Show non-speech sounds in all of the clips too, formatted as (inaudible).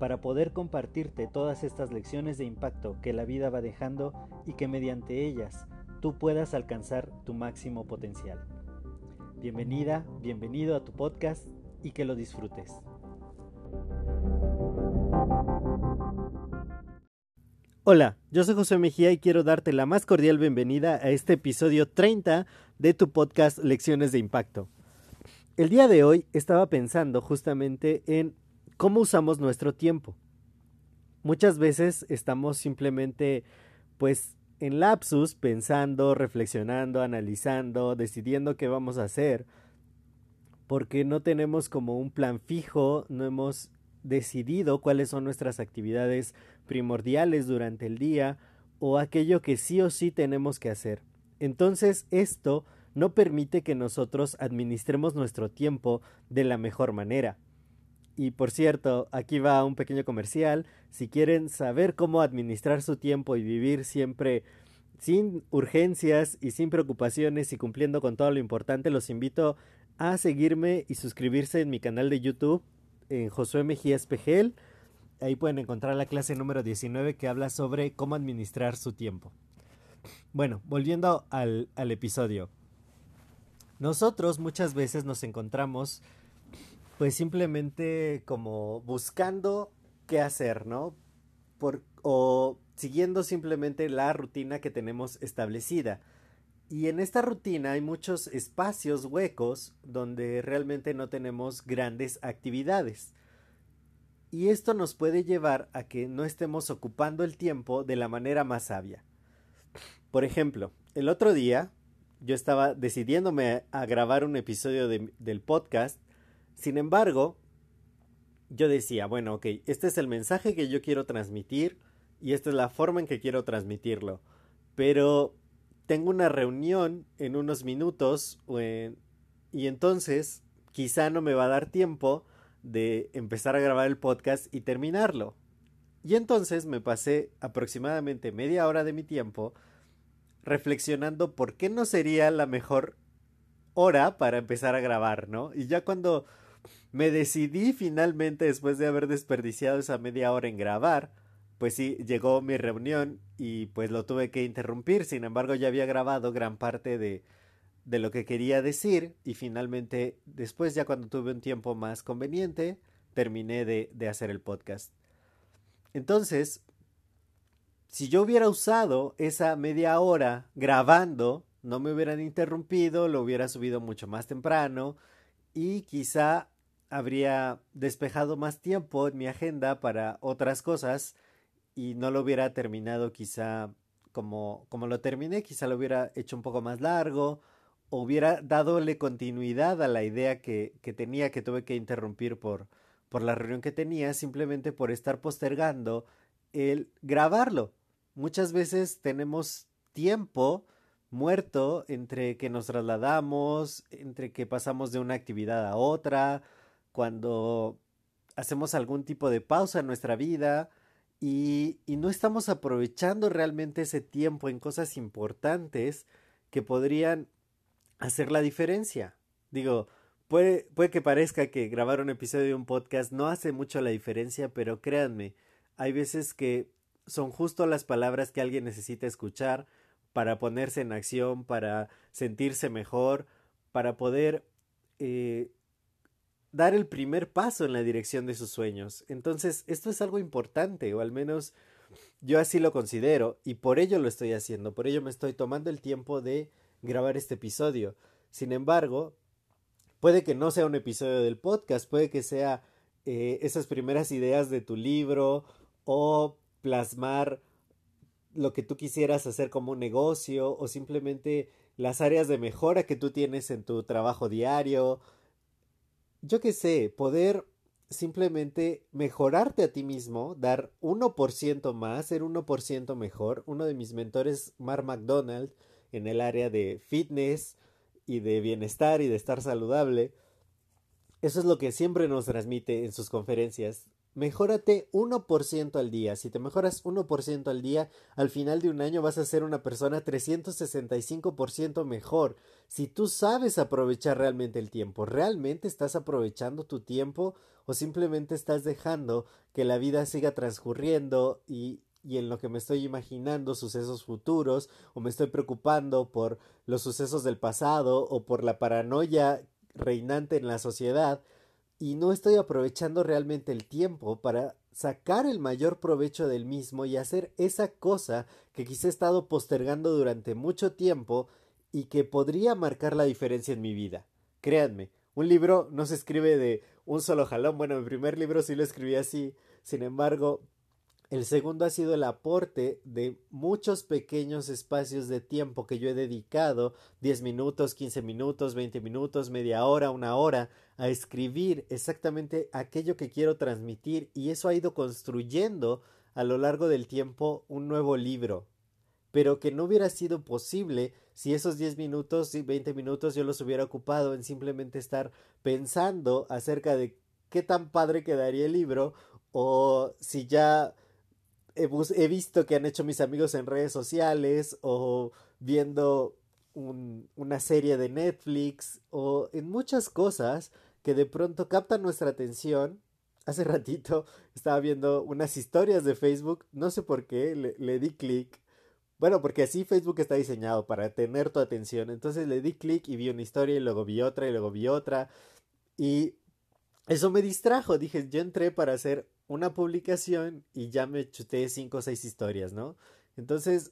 para poder compartirte todas estas lecciones de impacto que la vida va dejando y que mediante ellas tú puedas alcanzar tu máximo potencial. Bienvenida, bienvenido a tu podcast y que lo disfrutes. Hola, yo soy José Mejía y quiero darte la más cordial bienvenida a este episodio 30 de tu podcast Lecciones de Impacto. El día de hoy estaba pensando justamente en cómo usamos nuestro tiempo. Muchas veces estamos simplemente pues en lapsus pensando, reflexionando, analizando, decidiendo qué vamos a hacer, porque no tenemos como un plan fijo, no hemos decidido cuáles son nuestras actividades primordiales durante el día o aquello que sí o sí tenemos que hacer. Entonces esto no permite que nosotros administremos nuestro tiempo de la mejor manera. Y por cierto, aquí va un pequeño comercial. Si quieren saber cómo administrar su tiempo y vivir siempre sin urgencias y sin preocupaciones y cumpliendo con todo lo importante, los invito a seguirme y suscribirse en mi canal de YouTube en Josué Mejía Espejel. Ahí pueden encontrar la clase número 19 que habla sobre cómo administrar su tiempo. Bueno, volviendo al, al episodio. Nosotros muchas veces nos encontramos pues simplemente como buscando qué hacer, ¿no? Por, o siguiendo simplemente la rutina que tenemos establecida. Y en esta rutina hay muchos espacios huecos donde realmente no tenemos grandes actividades. Y esto nos puede llevar a que no estemos ocupando el tiempo de la manera más sabia. Por ejemplo, el otro día yo estaba decidiéndome a grabar un episodio del podcast sin embargo, yo decía, bueno, ok, este es el mensaje que yo quiero transmitir y esta es la forma en que quiero transmitirlo. Pero tengo una reunión en unos minutos y entonces quizá no me va a dar tiempo de empezar a grabar el podcast y terminarlo. Y entonces me pasé aproximadamente media hora de mi tiempo reflexionando por qué no sería la mejor hora para empezar a grabar, ¿no? Y ya cuando me decidí finalmente, después de haber desperdiciado esa media hora en grabar, pues sí, llegó mi reunión y pues lo tuve que interrumpir, sin embargo ya había grabado gran parte de, de lo que quería decir y finalmente después ya cuando tuve un tiempo más conveniente, terminé de, de hacer el podcast. Entonces, si yo hubiera usado esa media hora grabando, no me hubieran interrumpido, lo hubiera subido mucho más temprano y quizá habría despejado más tiempo en mi agenda para otras cosas y no lo hubiera terminado quizá como, como lo terminé, quizá lo hubiera hecho un poco más largo o hubiera dadole continuidad a la idea que, que tenía que tuve que interrumpir por, por la reunión que tenía simplemente por estar postergando el grabarlo. Muchas veces tenemos tiempo muerto entre que nos trasladamos, entre que pasamos de una actividad a otra, cuando hacemos algún tipo de pausa en nuestra vida y, y, no estamos aprovechando realmente ese tiempo en cosas importantes que podrían hacer la diferencia. Digo, puede, puede que parezca que grabar un episodio de un podcast no hace mucho la diferencia, pero créanme, hay veces que son justo las palabras que alguien necesita escuchar para ponerse en acción, para sentirse mejor, para poder eh, dar el primer paso en la dirección de sus sueños. Entonces, esto es algo importante, o al menos yo así lo considero, y por ello lo estoy haciendo, por ello me estoy tomando el tiempo de grabar este episodio. Sin embargo, puede que no sea un episodio del podcast, puede que sea eh, esas primeras ideas de tu libro o plasmar lo que tú quisieras hacer como un negocio o simplemente las áreas de mejora que tú tienes en tu trabajo diario, yo qué sé, poder simplemente mejorarte a ti mismo, dar 1% más, ser 1% mejor. Uno de mis mentores, Mark McDonald, en el área de fitness y de bienestar y de estar saludable, eso es lo que siempre nos transmite en sus conferencias. Mejórate 1% al día. Si te mejoras 1% al día, al final de un año vas a ser una persona 365% mejor. Si tú sabes aprovechar realmente el tiempo, ¿realmente estás aprovechando tu tiempo o simplemente estás dejando que la vida siga transcurriendo y, y en lo que me estoy imaginando sucesos futuros o me estoy preocupando por los sucesos del pasado o por la paranoia reinante en la sociedad y no estoy aprovechando realmente el tiempo para sacar el mayor provecho del mismo y hacer esa cosa que quizá he estado postergando durante mucho tiempo y que podría marcar la diferencia en mi vida. Créanme, un libro no se escribe de un solo jalón. Bueno, mi primer libro sí lo escribí así. Sin embargo, el segundo ha sido el aporte de muchos pequeños espacios de tiempo que yo he dedicado, 10 minutos, 15 minutos, 20 minutos, media hora, una hora, a escribir exactamente aquello que quiero transmitir y eso ha ido construyendo a lo largo del tiempo un nuevo libro, pero que no hubiera sido posible si esos 10 minutos y 20 minutos yo los hubiera ocupado en simplemente estar pensando acerca de qué tan padre quedaría el libro o si ya he, visto que han hecho mis amigos en redes sociales o viendo una serie de Netflix o en muchas cosas que de pronto captan nuestra atención. (laughs) Hace ratito estaba viendo unas historias de Facebook, no sé por qué, le, le di clic. Bueno, porque así Facebook está diseñado para tener tu atención. Entonces le di clic y vi una historia y luego vi otra y luego vi otra. Y eso me distrajo. Dije, yo entré para hacer una publicación y ya me chuté cinco o seis historias, ¿no? Entonces,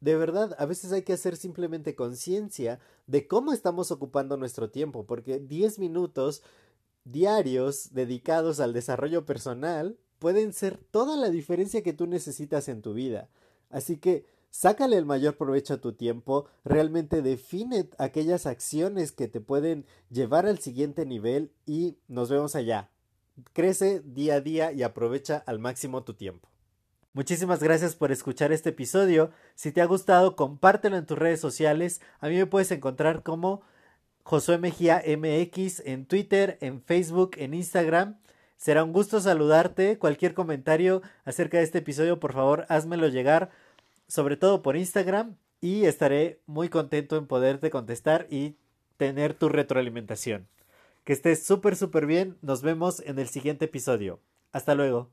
de verdad, a veces hay que hacer simplemente conciencia de cómo estamos ocupando nuestro tiempo, porque 10 minutos diarios dedicados al desarrollo personal pueden ser toda la diferencia que tú necesitas en tu vida. Así que sácale el mayor provecho a tu tiempo, realmente define aquellas acciones que te pueden llevar al siguiente nivel y nos vemos allá. Crece día a día y aprovecha al máximo tu tiempo. Muchísimas gracias por escuchar este episodio. Si te ha gustado, compártelo en tus redes sociales. A mí me puedes encontrar como Josué Mejía en Twitter, en Facebook, en Instagram. Será un gusto saludarte. Cualquier comentario acerca de este episodio, por favor, házmelo llegar, sobre todo por Instagram, y estaré muy contento en poderte contestar y tener tu retroalimentación. Que estés súper, súper bien. Nos vemos en el siguiente episodio. Hasta luego.